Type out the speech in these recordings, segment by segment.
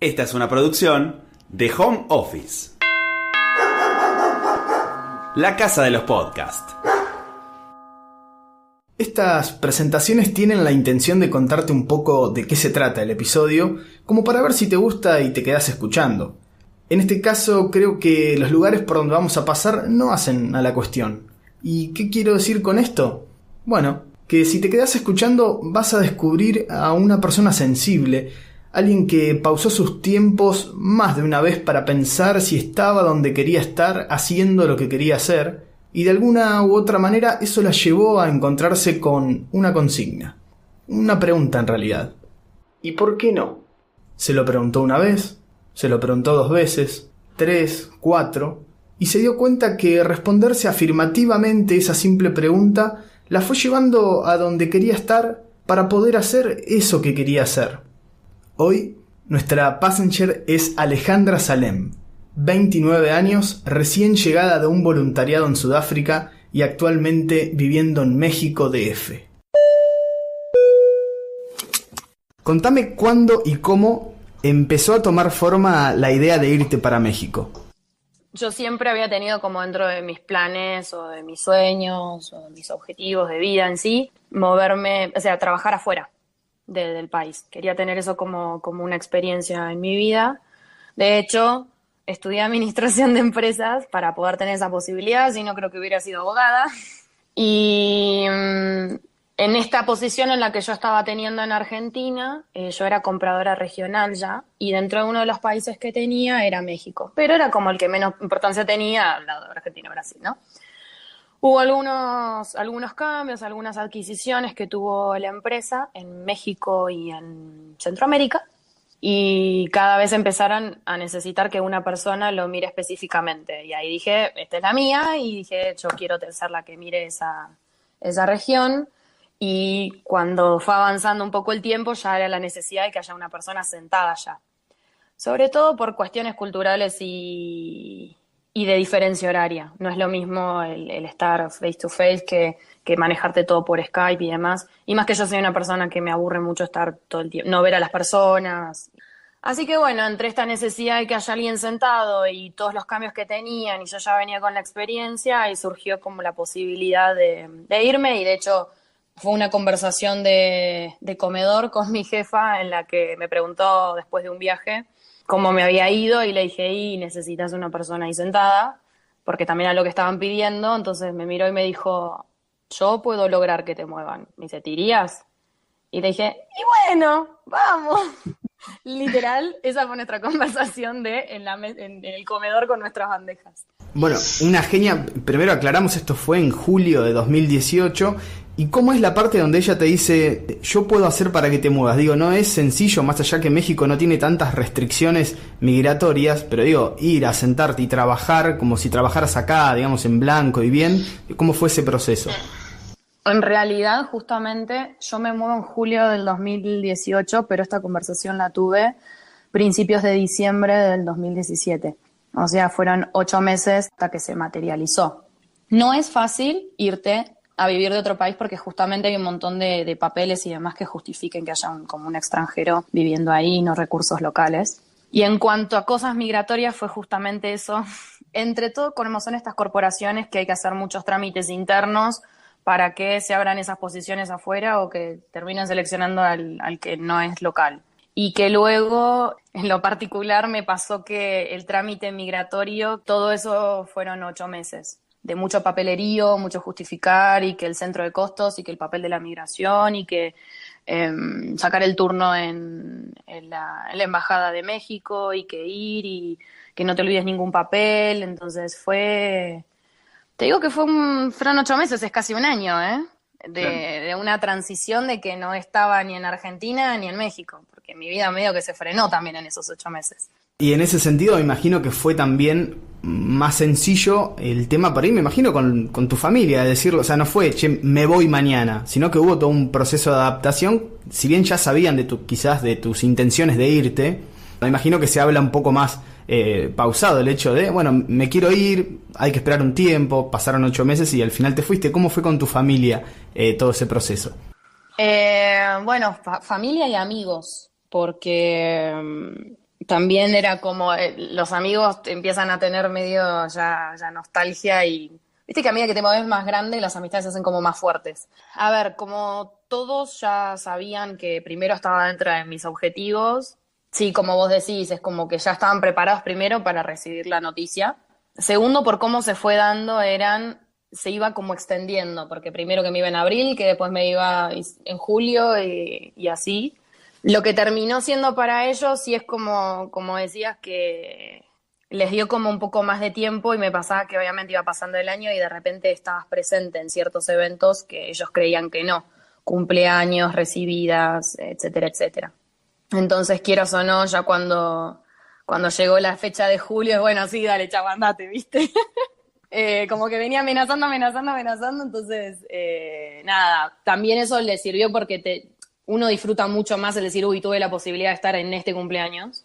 Esta es una producción de Home Office. La casa de los podcasts. Estas presentaciones tienen la intención de contarte un poco de qué se trata el episodio, como para ver si te gusta y te quedas escuchando. En este caso creo que los lugares por donde vamos a pasar no hacen a la cuestión. ¿Y qué quiero decir con esto? Bueno, que si te quedas escuchando vas a descubrir a una persona sensible, alguien que pausó sus tiempos más de una vez para pensar si estaba donde quería estar haciendo lo que quería hacer, y de alguna u otra manera eso la llevó a encontrarse con una consigna. Una pregunta en realidad. ¿Y por qué no? Se lo preguntó una vez, se lo preguntó dos veces, tres, cuatro, y se dio cuenta que responderse afirmativamente esa simple pregunta la fue llevando a donde quería estar para poder hacer eso que quería hacer. Hoy, nuestra passenger es Alejandra Salem, 29 años, recién llegada de un voluntariado en Sudáfrica y actualmente viviendo en México DF. Contame cuándo y cómo empezó a tomar forma la idea de irte para México. Yo siempre había tenido como dentro de mis planes o de mis sueños o de mis objetivos de vida en sí, moverme, o sea, trabajar afuera del país. Quería tener eso como, como una experiencia en mi vida. De hecho, estudié administración de empresas para poder tener esa posibilidad, si no creo que hubiera sido abogada. Y mm, en esta posición en la que yo estaba teniendo en Argentina, eh, yo era compradora regional ya, y dentro de uno de los países que tenía era México, pero era como el que menos importancia tenía al lado de Argentina y Brasil, ¿no? Hubo algunos, algunos cambios, algunas adquisiciones que tuvo la empresa en México y en Centroamérica, y cada vez empezaron a necesitar que una persona lo mire específicamente. Y ahí dije, esta es la mía, y dije, yo quiero ser la que mire esa, esa región. Y cuando fue avanzando un poco el tiempo, ya era la necesidad de que haya una persona sentada allá. Sobre todo por cuestiones culturales y, y de diferencia horaria. No es lo mismo el, estar face to face que, que, manejarte todo por Skype y demás. Y más que yo soy una persona que me aburre mucho estar todo el tiempo, no ver a las personas. Así que bueno, entre esta necesidad de que haya alguien sentado y todos los cambios que tenían, y yo ya venía con la experiencia, y surgió como la posibilidad de, de irme, y de hecho fue una conversación de, de comedor con mi jefa en la que me preguntó después de un viaje cómo me había ido y le dije, y necesitas una persona ahí sentada, porque también era lo que estaban pidiendo, entonces me miró y me dijo, yo puedo lograr que te muevan. Me dice, ¿te irías? Y le dije, y bueno, vamos. Literal, esa fue nuestra conversación de en, la, en, en el comedor con nuestras bandejas. Bueno, una genia, primero aclaramos, esto fue en julio de 2018 ¿Y cómo es la parte donde ella te dice, yo puedo hacer para que te muevas? Digo, no es sencillo, más allá que México no tiene tantas restricciones migratorias, pero digo, ir a sentarte y trabajar como si trabajaras acá, digamos, en blanco y bien, ¿cómo fue ese proceso? En realidad, justamente, yo me muevo en julio del 2018, pero esta conversación la tuve principios de diciembre del 2017. O sea, fueron ocho meses hasta que se materializó. No es fácil irte a vivir de otro país porque justamente hay un montón de, de papeles y demás que justifiquen que haya un, como un extranjero viviendo ahí, no recursos locales. Y en cuanto a cosas migratorias fue justamente eso. Entre todo, como son estas corporaciones que hay que hacer muchos trámites internos para que se abran esas posiciones afuera o que terminen seleccionando al, al que no es local. Y que luego, en lo particular, me pasó que el trámite migratorio, todo eso fueron ocho meses de mucho papelerío, mucho justificar y que el centro de costos y que el papel de la migración y que eh, sacar el turno en, en, la, en, la, Embajada de México y que ir y que no te olvides ningún papel. Entonces fue, te digo que fue un, fueron ocho meses, es casi un año, ¿eh? De, claro. de, una transición de que no estaba ni en Argentina ni en México, porque mi vida medio que se frenó también en esos ocho meses. Y en ese sentido me imagino que fue también más sencillo el tema por ahí, me imagino, con, con, tu familia, de decirlo, o sea, no fue, che, me voy mañana, sino que hubo todo un proceso de adaptación, si bien ya sabían de tu, quizás de tus intenciones de irte, me imagino que se habla un poco más eh, pausado el hecho de, bueno, me quiero ir, hay que esperar un tiempo, pasaron ocho meses y al final te fuiste, ¿cómo fue con tu familia eh, todo ese proceso? Eh, bueno, fa familia y amigos, porque también era como eh, los amigos empiezan a tener medio ya, ya nostalgia y viste que a medida que te mueves más grande las amistades se hacen como más fuertes. A ver, como todos ya sabían que primero estaba dentro de mis objetivos, sí, como vos decís, es como que ya estaban preparados primero para recibir la noticia. Segundo, por cómo se fue dando, eran se iba como extendiendo, porque primero que me iba en abril, que después me iba en julio y, así. Lo que terminó siendo para ellos, sí es como, como decías, que les dio como un poco más de tiempo y me pasaba que obviamente iba pasando el año y de repente estabas presente en ciertos eventos que ellos creían que no, cumpleaños, recibidas, etcétera, etcétera. Entonces, quieras o no, ya cuando, cuando llegó la fecha de julio, es bueno, sí, dale, chavo, andate, ¿viste? eh, como que venía amenazando, amenazando, amenazando, entonces, eh, nada, también eso le sirvió porque te, uno disfruta mucho más el decir, uy, tuve la posibilidad de estar en este cumpleaños.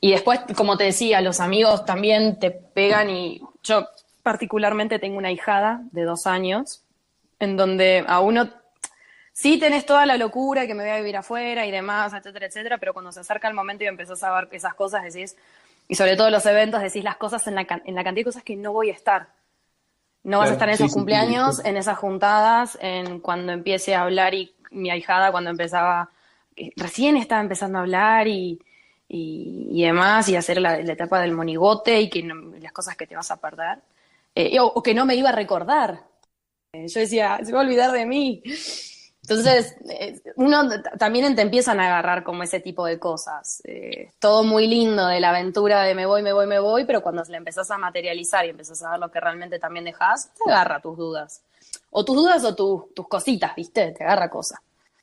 Y después, como te decía, los amigos también te pegan y yo particularmente tengo una hijada de dos años, en donde a uno sí tenés toda la locura que me voy a vivir afuera y demás, etcétera, etcétera, pero cuando se acerca el momento y empezás a ver esas cosas, decís, y sobre todo los eventos, decís las cosas en la, en la cantidad de cosas que no voy a estar. No vas a estar en esos cumpleaños, en esas juntadas, en cuando empiece a hablar y mi ahijada cuando empezaba, eh, recién estaba empezando a hablar y, y, demás, y hacer la, etapa del monigote y que las cosas que te vas a perder, eh, o, que no me iba a recordar. Eh, yo decía, se va a olvidar de mí. Entonces, uno también te empiezan a agarrar como ese tipo de cosas. todo muy lindo de la aventura de me voy, me voy, me voy, pero cuando le empezás a materializar y empezás a ver lo que realmente también dejas, te agarra tus dudas o tus dudas o tus cositas, ¿viste? Te agarra cosas.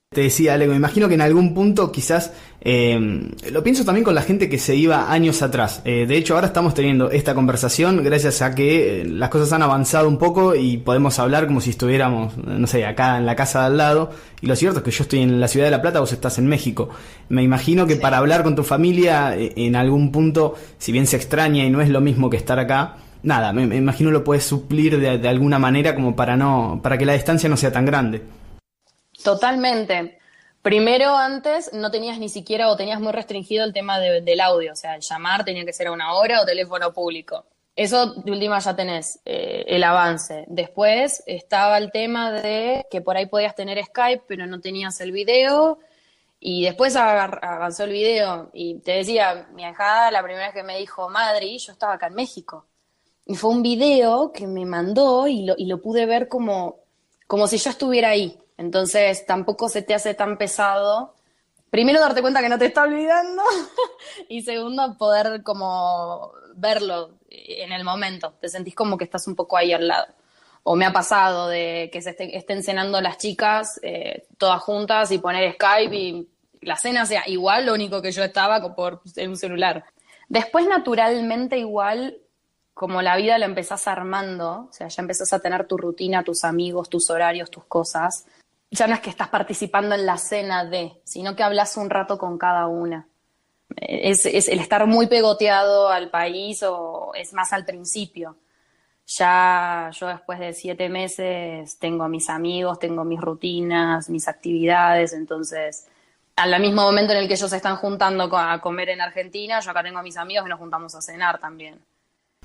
Te decía, Ale, me imagino que en algún punto quizás, eh, lo pienso también con la gente que se iba años atrás. Eh, de hecho, ahora estamos teniendo esta conversación gracias a que eh, las cosas han avanzado un poco y podemos hablar como si estuviéramos, no sé, acá en la casa de al lado. Y lo cierto es que yo estoy en la ciudad de La Plata, vos estás en México. Me imagino que para hablar con tu familia, en algún punto, si bien se extraña y no es lo mismo que estar acá, nada, me, imagino lo puedes suplir de, alguna manera como para no, para que la distancia no sea tan grande. Últimamente, Primero, antes no tenías ni siquiera o tenías muy restringido el tema del audio, o sea, el llamar tenía que ser a una hora o teléfono público. Eso de última ya tenés eh, el avance. Después estaba el tema de que por ahí podías tener Skype, pero no tenías el video. Y después avanzó el video y te decía, mi hija la primera vez que me dijo, Madrid, yo estaba acá en México. Y fue un video que me mandó y lo, y lo pude ver como, como si yo estuviera ahí. Entonces tampoco se te hace tan pesado. Primero darte cuenta que no te está olvidando y segundo poder como verlo en el momento. Te sentís como que estás un poco ahí al lado. O me ha pasado de que se estén cenando las chicas eh, todas juntas y poner Skype y la cena sea igual, lo único que yo estaba por un celular. Después naturalmente igual como la vida la empezás armando, o sea, ya empezás a tener tu rutina, tus amigos, tus horarios, tus cosas, ya no es que estás participando en la cena de, sino que hablas un rato con cada una. Es, el estar muy pegoteado al país o es más al principio. Ya yo después de siete meses tengo mis amigos, tengo mis rutinas, mis actividades, entonces al mismo momento en el que ellos se están juntando a comer en Argentina, yo acá tengo a mis amigos y nos juntamos a cenar también.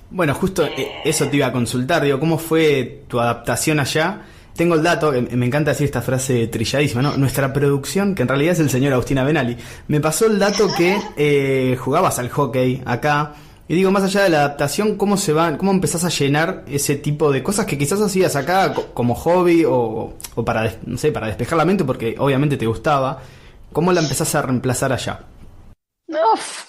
Bueno, justo eh, eso te iba a consultar, digo, ¿cómo fue tu adaptación allá? Tengo el dato, me encanta decir esta frase trilladísima, ¿no? Nuestra producción, que en realidad es el señor Agustina Benali, me pasó el dato que eh, jugabas al hockey acá. Y digo, más allá de la adaptación, ¿cómo se va, cómo empezás a llenar ese tipo de cosas que quizás hacías acá como hobby o, para, no sé, para despejar la mente porque obviamente te gustaba? ¿Cómo la empezás a reemplazar allá?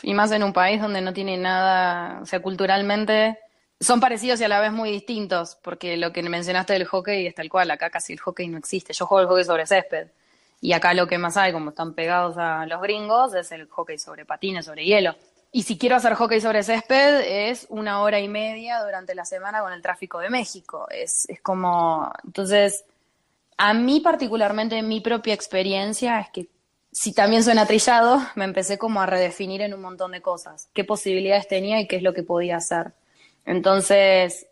y más en un país donde no tiene nada, o sea, culturalmente son parecidos y a la vez muy distintos, porque lo que mencionaste del hockey es tal cual, acá casi el hockey no existe. Yo juego el hockey sobre césped y acá lo que más hay, como están pegados a los gringos, es el hockey sobre patines, sobre hielo. Y si quiero hacer hockey sobre césped, es una hora y media durante la semana con el tráfico de México. Es, es como, entonces, a mí particularmente, mi propia experiencia es que si también suena trillado, me empecé como a redefinir en un montón de cosas, qué posibilidades tenía y qué es lo que podía hacer. Entonces,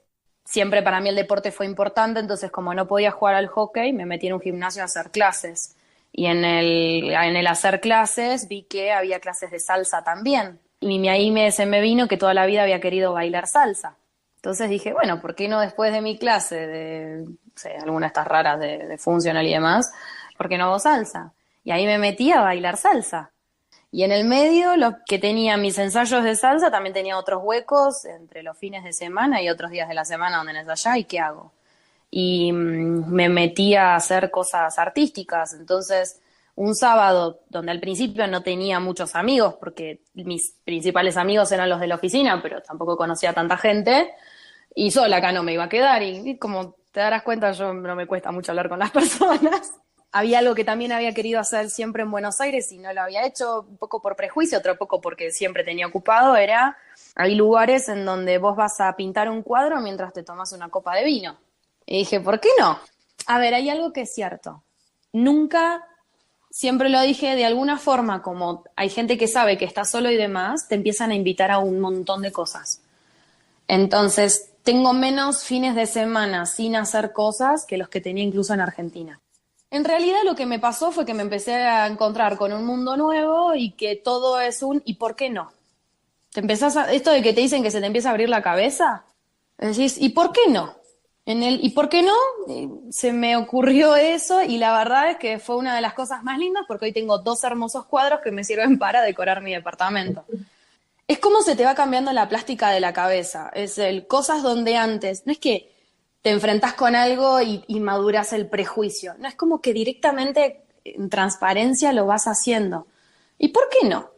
siempre para mí el deporte fue importante, entonces como no podía jugar al hockey, me metí en un gimnasio a hacer clases. Y en el, en el hacer clases vi que había clases de salsa también. Y ahí me, se me vino que toda la vida había querido bailar salsa. Entonces dije, bueno, ¿por qué no después de mi clase de alguna de estas raras de, de funcional y demás, ¿por qué no hago salsa? Y ahí me metí a bailar salsa. Y en el medio, lo que tenía mis ensayos de salsa, también tenía otros huecos entre los fines de semana y otros días de la semana donde allá ¿y qué hago? Y mm, me metí a hacer cosas artísticas. Entonces, un sábado donde al principio no tenía muchos amigos, porque mis principales amigos eran los de la oficina, pero tampoco conocía a tanta gente, y sola acá no me iba a quedar. y como te darás cuenta, yo no me cuesta mucho hablar con las personas había algo que también había querido hacer siempre en Buenos Aires y no lo había hecho, un poco por prejuicio, otro poco porque siempre tenía ocupado, era, hay lugares en donde vos vas a pintar un cuadro mientras te tomas una copa de vino. Y dije, ¿por qué no? A ver, hay algo que es cierto. Nunca, siempre lo dije de alguna forma, como hay gente que sabe que está solo y demás, te empiezan a invitar a un montón de cosas. Entonces, tengo menos fines de semana sin hacer cosas que los que tenía incluso en Argentina. En realidad lo que me pasó fue que me empecé a encontrar con un mundo nuevo y que todo es un ¿y por qué no? Te empezás a, esto de que te dicen que se te empieza a abrir la cabeza, decís ¿y por qué no? En el ¿y por qué no? Eh, se me ocurrió eso y la verdad es que fue una de las cosas más lindas porque hoy tengo dos hermosos cuadros que me sirven para decorar mi departamento. Es como se te va cambiando la plástica de la cabeza. Es el cosas donde antes, no es que te enfrentas con algo y, maduras el prejuicio. No es como que directamente en transparencia lo vas haciendo. ¿Y por qué no?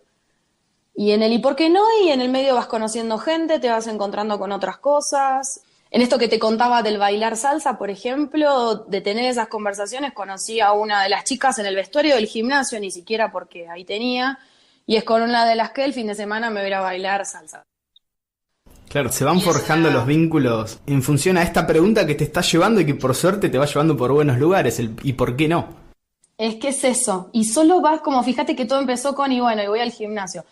Y en el y por qué no, y en el medio vas conociendo gente, te vas encontrando con otras cosas. En esto que te contaba del bailar salsa, por ejemplo, de tener esas conversaciones, conocí a una de las chicas en el vestuario del gimnasio, ni siquiera porque ahí tenía, y es con una de las que el fin de semana me voy a bailar salsa. Claro, se van forjando los vínculos en función a esta pregunta que te está llevando y que por suerte te va llevando por buenos lugares. El, ¿Y por qué no? Es que es eso. Y solo vas como, fíjate que todo empezó con, y bueno, y voy al gimnasio.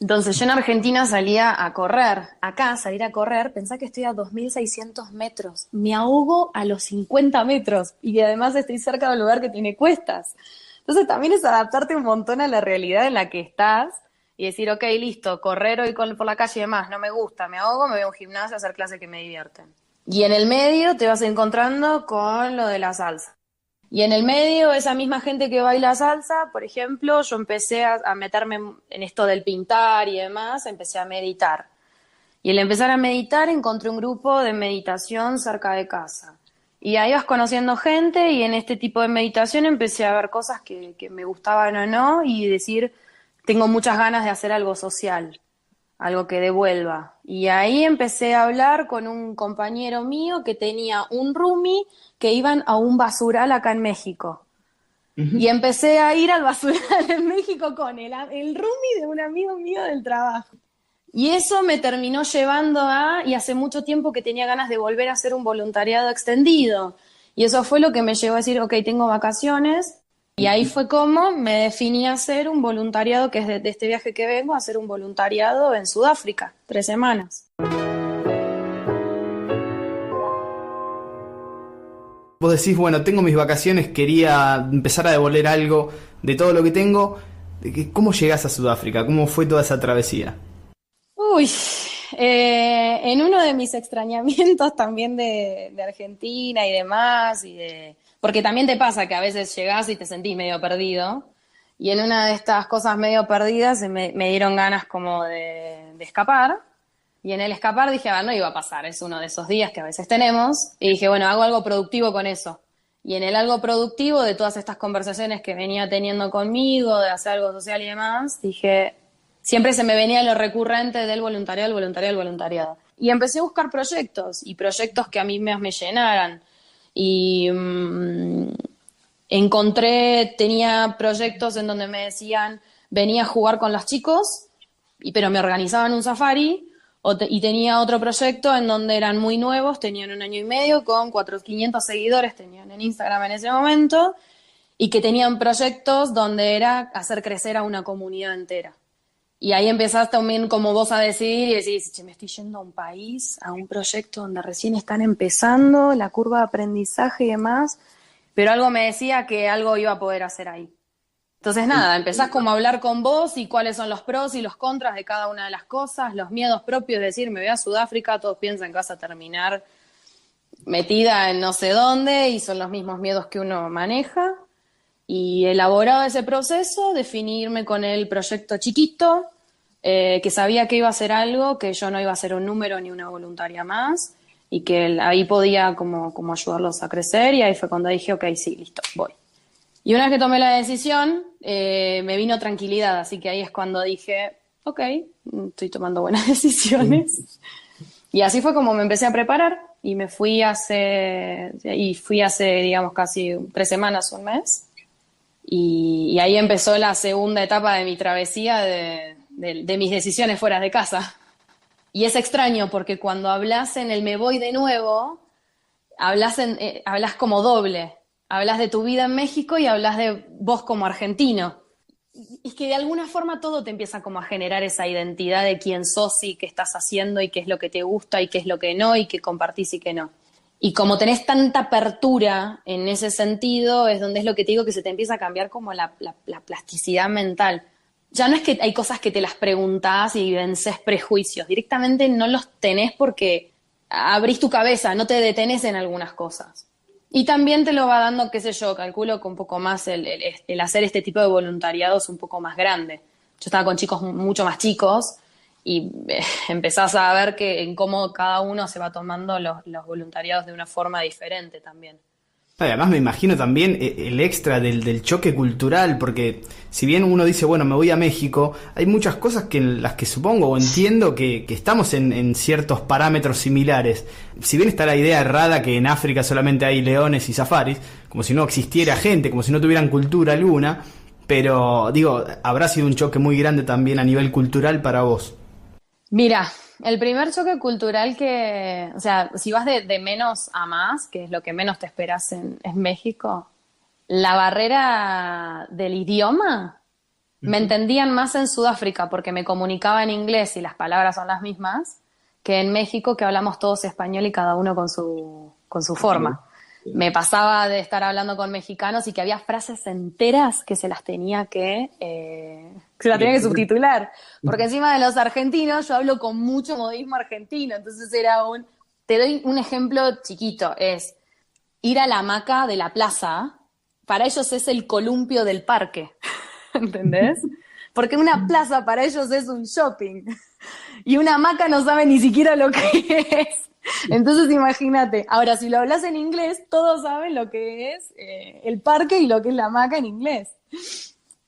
Entonces yo en Argentina salía a correr. Acá salir a correr, pensá que estoy a 2.600 metros. Me ahogo a los 50 metros. Y además estoy cerca de un lugar que tiene cuestas. Entonces también es adaptarte un montón a la realidad en la que estás y decir, ok, listo, correr hoy por la calle y demás, no me gusta, me ahogo, me voy a un gimnasio a hacer clases que me divierten. Y en el medio te vas encontrando con lo de la salsa. Y en el medio, esa misma gente que baila salsa, por ejemplo, yo empecé a, a meterme en esto del pintar y demás, empecé a meditar. Y al empezar a meditar encontré un grupo de meditación cerca de casa. Y ahí vas conociendo gente y en este tipo de meditación empecé a ver cosas que, que me gustaban o no y decir, tengo muchas ganas de hacer algo social, algo que devuelva. Y ahí empecé a hablar con un compañero mío que tenía un roomie que iban a un basural acá en México. Y empecé a ir al basural en México con el, el roomie de un amigo mío del trabajo. Y eso me terminó llevando a, y hace mucho tiempo que tenía ganas de volver a hacer un voluntariado extendido. Y eso fue lo que me llevó a decir, ok, tengo vacaciones, y ahí fue como me definí a hacer un voluntariado, que es de, este viaje que vengo, a hacer un voluntariado en Sudáfrica, tres semanas. Vos decís, bueno, tengo mis vacaciones, quería empezar a devolver algo de todo lo que tengo. ¿Cómo llegás a Sudáfrica? ¿Cómo fue toda esa travesía? Uy, eh, en uno de mis extrañamientos también de, de Argentina y demás, y de, porque también te pasa que a veces llegás y te sentís medio perdido. Y en una de estas cosas medio perdidas me, dieron ganas como de, escapar. Y en el escapar dije, ah, no iba a pasar, es uno de esos días que a veces tenemos. Y dije, bueno, hago algo productivo con eso. Y en el algo productivo de todas estas conversaciones que venía teniendo conmigo, de hacer algo social y demás, dije, siempre se me venía lo recurrente del voluntariado, el voluntariado, el voluntariado. Y empecé a buscar proyectos y proyectos que a mí me, me llenaran y mm, encontré, tenía proyectos en donde me decían, venía a jugar con los chicos, y, pero me organizaban un safari, y tenía otro proyecto en donde eran muy nuevos, tenían un año y medio, con 400, 500 seguidores, tenían en Instagram en ese momento, y que tenían proyectos donde era hacer crecer a una comunidad entera. Y ahí empezás también como vos a decidir y decís, che, me estoy yendo a un país, a un proyecto donde recién están empezando la curva de aprendizaje y demás, pero algo me decía que algo iba a poder hacer ahí. Entonces, nada, empezás como a hablar con vos y cuáles son los pros y los contras de cada una de las cosas, los miedos propios, de decir, me voy a Sudáfrica, todos piensan que vas a terminar metida en no sé dónde y son los mismos miedos que uno maneja. Y elaborado ese proceso, definirme con el proyecto chiquito, eh, que sabía que iba a ser algo, que yo no iba a ser un número ni una voluntaria más, y que ahí podía como, como ayudarlos a crecer, y ahí fue cuando dije, ok, sí, listo, voy. Y una vez que tomé la decisión, eh, me vino tranquilidad, así que ahí es cuando dije, ok, estoy tomando buenas decisiones. Y así fue como me empecé a preparar y me fui hace, y fui hace, digamos, casi tres semanas, un mes. Y, ahí empezó la segunda etapa de mi travesía de, mis decisiones fuera de casa. Y es extraño porque cuando hablas en el me voy de nuevo, hablas, en, eh, hablas como doble hablas de tu vida en México y hablas de vos como argentino. Y es que de alguna forma todo te empieza como a generar esa identidad de quién sos y qué estás haciendo y qué es lo que te gusta y qué es lo que no y qué compartís y qué no. Y como tenés tanta apertura en ese sentido, es donde es lo que te digo que se te empieza a cambiar como la, plasticidad mental. Ya no es que hay cosas que te las preguntás y vences prejuicios, directamente no los tenés porque abrís tu cabeza, no te detenés en algunas cosas. Y también te lo va dando, qué sé yo, calculo que un poco más el, hacer este tipo de voluntariados un poco más grande. Yo estaba con chicos mucho más chicos y eh, empezás a ver que en cómo cada uno se va tomando los, voluntariados de una forma diferente también. Además me imagino también eh, el extra del, choque cultural, porque si bien uno dice, bueno, me voy a México, hay muchas cosas que en las que supongo o entiendo que, estamos en, ciertos parámetros similares. Si bien está la idea errada que en África solamente hay leones y safaris, como si no existiera gente, como si no tuvieran cultura alguna, pero digo, habrá sido un choque muy grande también a nivel cultural para vos. Mira, el primer choque cultural que, o sea, si vas de, menos a más, que es lo que menos te esperas en, México, la barrera del idioma, me entendían más en Sudáfrica porque me comunicaba en inglés y las palabras son las mismas, que en México que hablamos todos español y cada uno con su, con su forma me pasaba de estar hablando con mexicanos y que había frases enteras que se las tenía que, eh, se las tenía que subtitular. Porque encima de los argentinos yo hablo con mucho modismo argentino. Entonces era un, te doy un ejemplo chiquito, es ir a la hamaca de la plaza, para ellos es el columpio del parque. ¿Entendés? Porque una plaza para ellos es un shopping. Y una hamaca no sabe ni siquiera lo que es. Entonces imagínate, ahora si lo hablas en inglés, todos saben lo que es eh, el parque y lo que es la hamaca en inglés.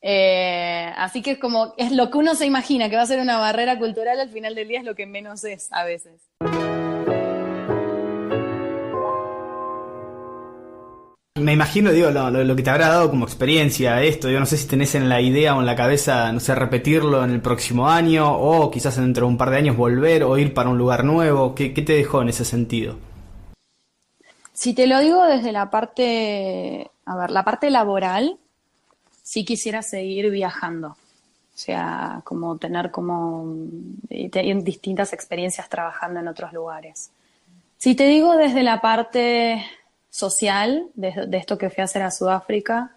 Eh, así que es como, es lo que uno se imagina que va a ser una barrera cultural, al final del día es lo que menos es a veces. Me imagino, digo, lo, que te habrá dado como experiencia esto. Yo no sé si tenés en la idea o en la cabeza, no sé, repetirlo en el próximo año o quizás dentro de un par de años volver o ir para un lugar nuevo. ¿Qué, te dejó en ese sentido? Si te lo digo desde la parte, a ver, la parte laboral, sí quisiera seguir viajando. O sea, como tener como eh, distintas experiencias trabajando en otros lugares. Si te digo desde la parte social de, esto que fui a hacer a Sudáfrica,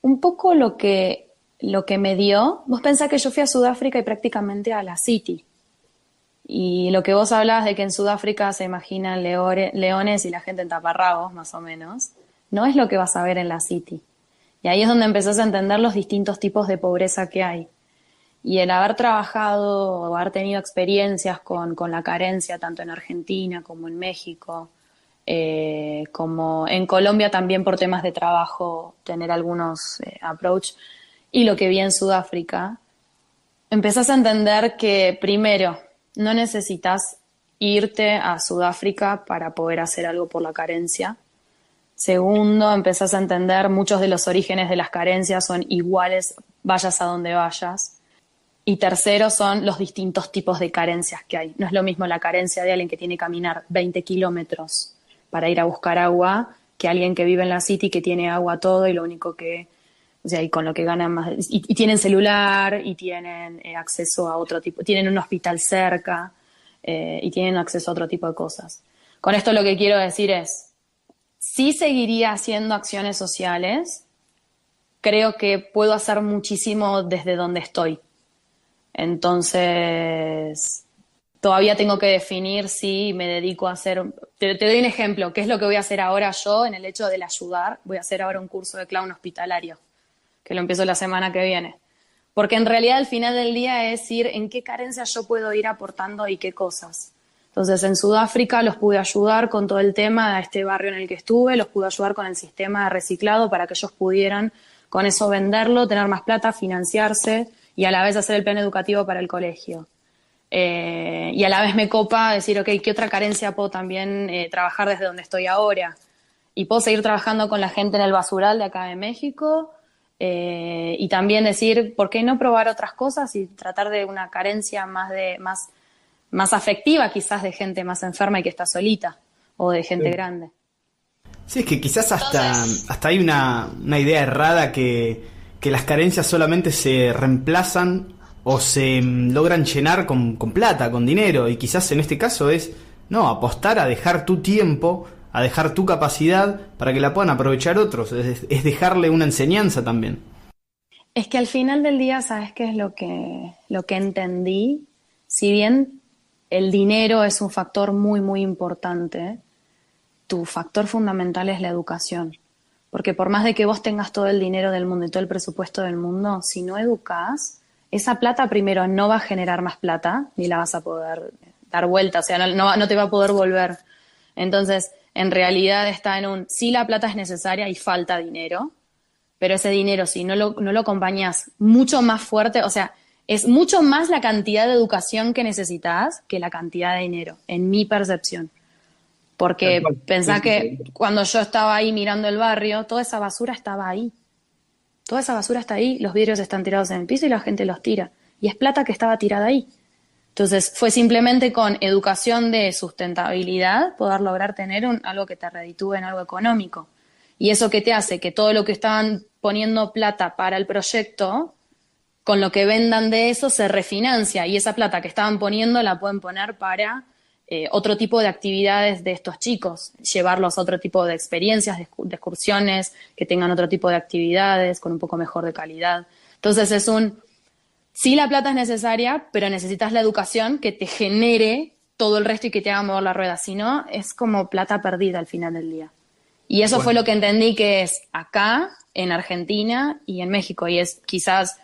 un poco lo que, lo que me dio, vos pensás que yo fui a Sudáfrica y prácticamente a la City. Y lo que vos hablabas de que en Sudáfrica se imaginan leones y la gente en taparrabos, más o menos, no es lo que vas a ver en la City. Y ahí es donde empezás a entender los distintos tipos de pobreza que hay. Y el haber trabajado o haber tenido experiencias con, con la carencia, tanto en Argentina como en México, eh, como en Colombia también por temas de trabajo, tener algunos eh, approach, y lo que vi en Sudáfrica, empezás a entender que primero, no necesitas irte a Sudáfrica para poder hacer algo por la carencia. Segundo, empezás a entender muchos de los orígenes de las carencias son iguales, vayas a donde vayas. Y tercero son los distintos tipos de carencias que hay. No es lo mismo la carencia de alguien que tiene que caminar 20 kilómetros para ir a buscar agua que alguien que vive en la city que tiene agua todo y lo único que, o sea, y con lo que ganan más, y, tienen celular y tienen eh, acceso a otro tipo, tienen un hospital cerca eh, y tienen acceso a otro tipo de cosas. Con esto lo que quiero decir es, sí seguiría haciendo acciones sociales, creo que puedo hacer muchísimo desde donde estoy. Entonces, todavía tengo que definir si me dedico a hacer... Te, doy un ejemplo, ¿qué es lo que voy a hacer ahora yo en el hecho del ayudar? Voy a hacer ahora un curso de clown hospitalario, que lo empiezo la semana que viene. Porque en realidad al final del día es ir en qué carencias yo puedo ir aportando y qué cosas. Entonces en Sudáfrica los pude ayudar con todo el tema de este barrio en el que estuve, los pude ayudar con el sistema de reciclado para que ellos pudieran con eso venderlo, tener más plata, financiarse y a la vez hacer el plan educativo para el colegio. Eh, y a la vez me copa decir, ok, ¿qué otra carencia puedo también eh, trabajar desde donde estoy ahora? Y puedo seguir trabajando con la gente en el basural de acá de México eh, y también decir, ¿por qué no probar otras cosas y tratar de una carencia más, de, más, más afectiva quizás de gente más enferma y que está solita o de gente grande? Sí, es que quizás hasta, hasta hay una, una idea errada que, que las carencias solamente se reemplazan o se mm, logran llenar con, con, plata, con dinero, y quizás en este caso es, no, apostar a dejar tu tiempo, a dejar tu capacidad para que la puedan aprovechar otros, es, dejarle una enseñanza también. Es que al final del día, ¿sabes qué es lo que, lo que entendí? Si bien el dinero es un factor muy, muy importante, tu factor fundamental es la educación. Porque por más de que vos tengas todo el dinero del mundo y todo el presupuesto del mundo, si no educas, esa plata primero no va a generar más plata, ni la vas a poder dar vuelta, o sea, no, no, te va a poder volver. Entonces, en realidad está en un, sí la plata es necesaria y falta dinero, pero ese dinero si no lo, no lo acompañas mucho más fuerte, o sea, es mucho más la cantidad de educación que necesitas que la cantidad de dinero, en mi percepción. Porque pensá que cuando yo estaba ahí mirando el barrio, toda esa basura estaba ahí. Toda esa basura está ahí, los vidrios están tirados en el piso y la gente los tira. Y es plata que estaba tirada ahí. Entonces fue simplemente con educación de sustentabilidad poder lograr tener algo que te reditúe en algo económico. Y eso que te hace que todo lo que estaban poniendo plata para el proyecto, con lo que vendan de eso se refinancia y esa plata que estaban poniendo la pueden poner para eh, otro tipo de actividades de estos chicos, llevarlos a otro tipo de experiencias, de, excursiones, que tengan otro tipo de actividades con un poco mejor de calidad. Entonces es un, sí la plata es necesaria, pero necesitas la educación que te genere todo el resto y que te haga mover la rueda, si no, es como plata perdida al final del día. Y eso fue lo que entendí que es acá, en Argentina y en México, y es quizás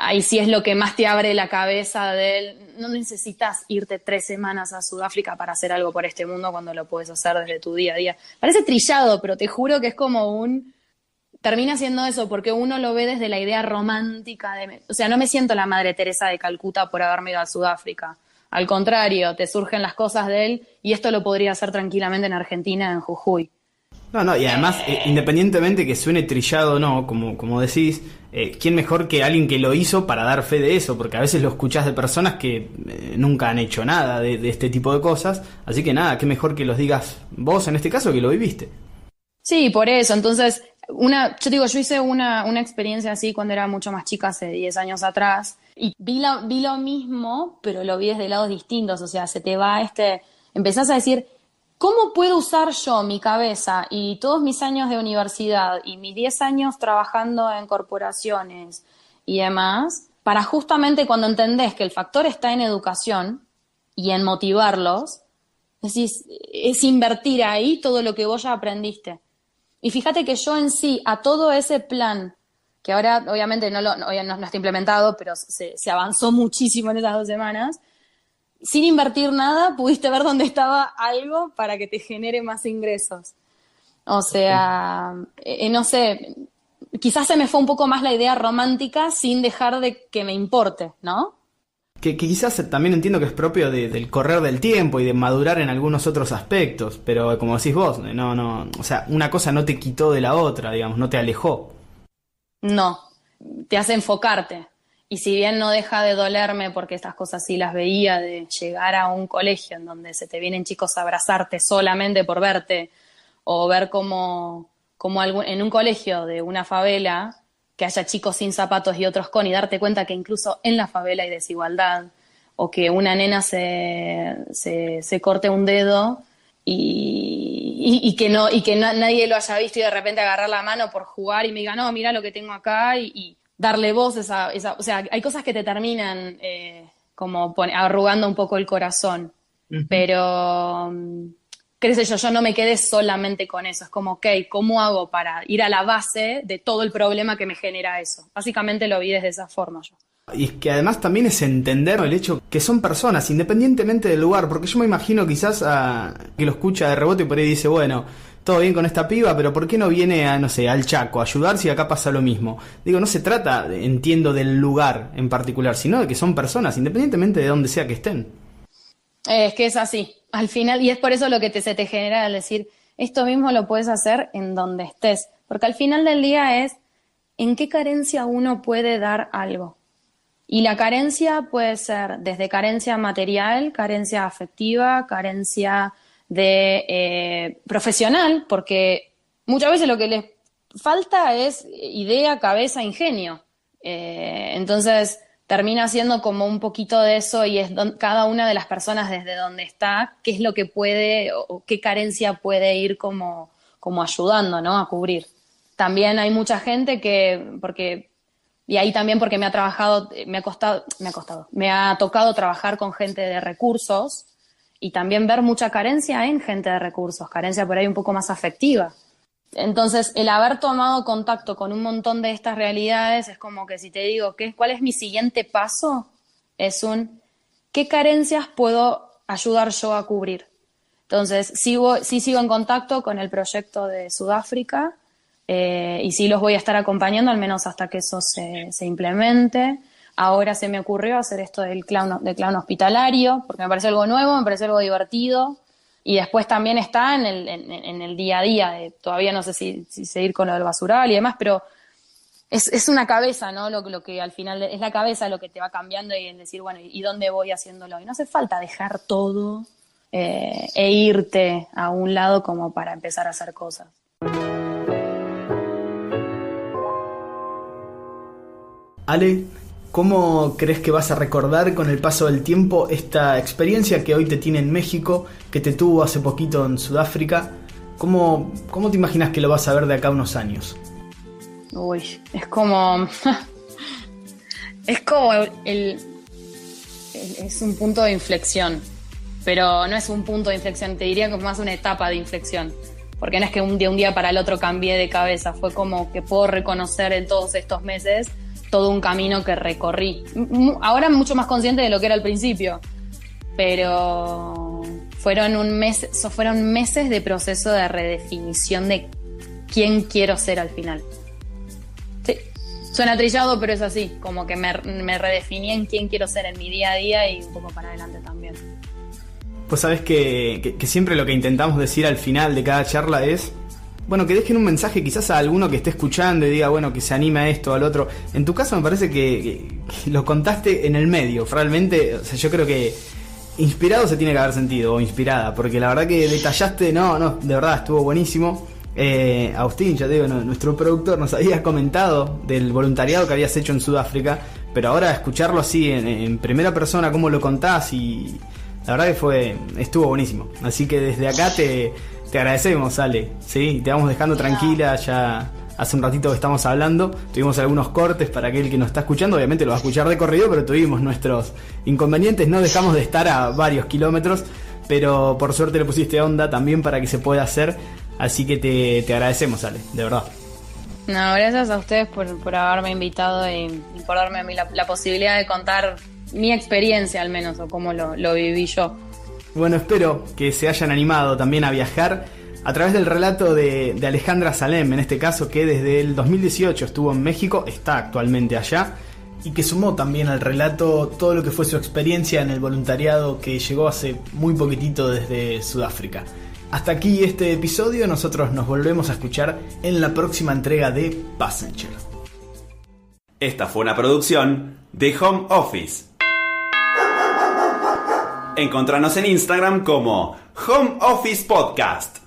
ahí sí es lo que más te abre la cabeza de él. No necesitas irte tres semanas a Sudáfrica para hacer algo por este mundo cuando lo puedes hacer desde tu día a día. Parece trillado, pero te juro que es como un... Termina siendo eso, porque uno lo ve desde la idea romántica de... O sea, no me siento la Madre Teresa de Calcuta por haberme ido a Sudáfrica. Al contrario, te surgen las cosas de él y esto lo podría hacer tranquilamente en Argentina, en Jujuy. No, no, y además, eh, independientemente que suene trillado o no, como, como decís, eh, ¿quién mejor que alguien que lo hizo para dar fe de eso? Porque a veces lo escuchás de personas que eh, nunca han hecho nada de, este tipo de cosas, así que nada, qué mejor que los digas vos en este caso que lo viviste. Sí, por eso, entonces, una, yo digo, yo hice una, una experiencia así cuando era mucho más chica, hace 10 años atrás, y vi, vi lo mismo, pero lo vi desde lados distintos, o sea, se te va este, empezás a decir, ¿Cómo puedo usar yo mi cabeza y todos mis años de universidad y mis 10 años trabajando en corporaciones y demás para justamente cuando entendés que el factor está en educación y en motivarlos, decís, es invertir ahí todo lo que vos ya aprendiste. Y fíjate que yo en sí, a todo ese plan, que ahora obviamente no, lo, no, está implementado, pero se, se avanzó muchísimo en esas dos semanas, sin invertir nada, pudiste ver dónde estaba algo para que te genere más ingresos. O sea, eh, no sé, quizás se me fue un poco más la idea romántica sin dejar de que me importe, ¿no? Que, quizás también entiendo que es propio del correr del tiempo y de madurar en algunos otros aspectos, pero como decís vos, no, no, o sea, una cosa no te quitó de la otra, digamos, no te alejó. No, te hace enfocarte. Y si bien no deja de dolerme, porque estas cosas sí las veía, de llegar a un colegio en donde se te vienen chicos a abrazarte solamente por verte, o ver como, como en un colegio de una favela, que haya chicos sin zapatos y otros con, y darte cuenta que incluso en la favela hay desigualdad, o que una nena se, se, corte un dedo y, que no y que nadie lo haya visto y de repente agarrar la mano por jugar y me diga, no, mira lo que tengo acá y, darle voz esa, esa, o sea, hay cosas que te terminan eh, como arrugando un poco el corazón, pero qué sé yo, yo no me quedé solamente con eso, es como, ok, ¿cómo hago para ir a la base de todo el problema que me genera eso? Básicamente lo vi desde esa forma yo. Y es que además también es entender el hecho que son personas, independientemente del lugar, porque yo me imagino quizás a que lo escucha de rebote y por ahí dice, bueno, todo bien con esta piba, pero ¿por qué no viene a, no sé, al Chaco a ayudar si acá pasa lo mismo? Digo, no se trata, entiendo, del lugar en particular, sino de que son personas, independientemente de donde sea que estén. Es que es así, al final, y es por eso lo que te, se te genera al decir, esto mismo lo puedes hacer en donde estés, porque al final del día es en qué carencia uno puede dar algo. Y la carencia puede ser desde carencia material, carencia afectiva, carencia de eh, profesional, porque muchas veces lo que les falta es idea, cabeza, ingenio. Eh, entonces termina siendo como un poquito de eso y es cada una de las personas desde donde está, qué es lo que puede o qué carencia puede ir como, como ayudando, ¿no? A cubrir. También hay mucha gente que, porque y ahí también porque me ha trabajado, me ha costado, me ha costado, me ha tocado trabajar con gente de recursos y también ver mucha carencia en gente de recursos, carencia por ahí un poco más afectiva. Entonces, el haber tomado contacto con un montón de estas realidades es como que si te digo, ¿qué, ¿cuál es mi siguiente paso? Es un, ¿qué carencias puedo ayudar yo a cubrir? Entonces, sigo, sí sigo en contacto con el proyecto de Sudáfrica, eh, y sí los voy a estar acompañando, al menos hasta que eso se, implemente. Ahora se me ocurrió hacer esto del clown, del clown hospitalario, porque me parece algo nuevo, me parece algo divertido. Y después también está en el, en, el día a día, todavía no sé si, seguir con lo del basural y demás, pero es, una cabeza, ¿no? Lo, lo, que al final es la cabeza lo que te va cambiando y en decir, bueno, ¿y dónde voy haciéndolo? Y no hace falta dejar todo eh, e irte a un lado como para empezar a hacer cosas. Ale, ¿cómo crees que vas a recordar con el paso del tiempo esta experiencia que hoy te tiene en México, que te tuvo hace poquito en Sudáfrica? ¿Cómo, cómo te imaginas que lo vas a ver de acá a unos años? Uy, es como. es como el, Es un punto de inflexión. Pero no es un punto de inflexión, te diría que es más una etapa de inflexión. Porque no es que un, un día para el otro cambié de cabeza, fue como que puedo reconocer en todos estos meses todo un camino que recorrí. Ahora mucho más consciente de lo que era al principio, pero fueron un mes, fueron meses de proceso de redefinición de quién quiero ser al final. Sí, suena trillado, pero es así, como que me, me redefiní en quién quiero ser en mi día a día y un poco para adelante también. Pues sabes que siempre lo que intentamos decir al final de cada charla es bueno, que dejen un mensaje quizás a alguno que esté escuchando y diga, bueno, que se anime a esto al otro. En tu caso me parece que, lo contaste en el medio. Realmente, o sea, yo creo que inspirado se tiene que haber sentido, o inspirada, porque la verdad que detallaste, no, no, de verdad estuvo buenísimo. Eh, Agustín, ya te digo, nuestro productor nos había comentado del voluntariado que habías hecho en Sudáfrica, pero ahora escucharlo así en, en primera persona, cómo lo contás y la verdad que fue, estuvo buenísimo. Así que desde acá te, te agradecemos, Ale. ¿sí? Te vamos dejando tranquila, ya hace un ratito que estamos hablando. Tuvimos algunos cortes para aquel que nos está escuchando. Obviamente lo va a escuchar de corrido, pero tuvimos nuestros inconvenientes. No dejamos de estar a varios kilómetros, pero por suerte le pusiste onda también para que se pueda hacer. Así que te, agradecemos, Ale, de verdad. No, gracias a ustedes por, haberme invitado y, por darme a mí la, posibilidad de contar mi experiencia al menos o cómo lo, lo viví yo. Bueno, espero que se hayan animado también a viajar a través del relato de, Alejandra Salem, en este caso que desde el 2018 estuvo en México, está actualmente allá, y que sumó también al relato todo lo que fue su experiencia en el voluntariado que llegó hace muy poquitito desde Sudáfrica. Hasta aquí este episodio, nosotros nos volvemos a escuchar en la próxima entrega de Passenger. Esta fue una producción de Home Office Encontranos en Instagram como Home Office Podcast.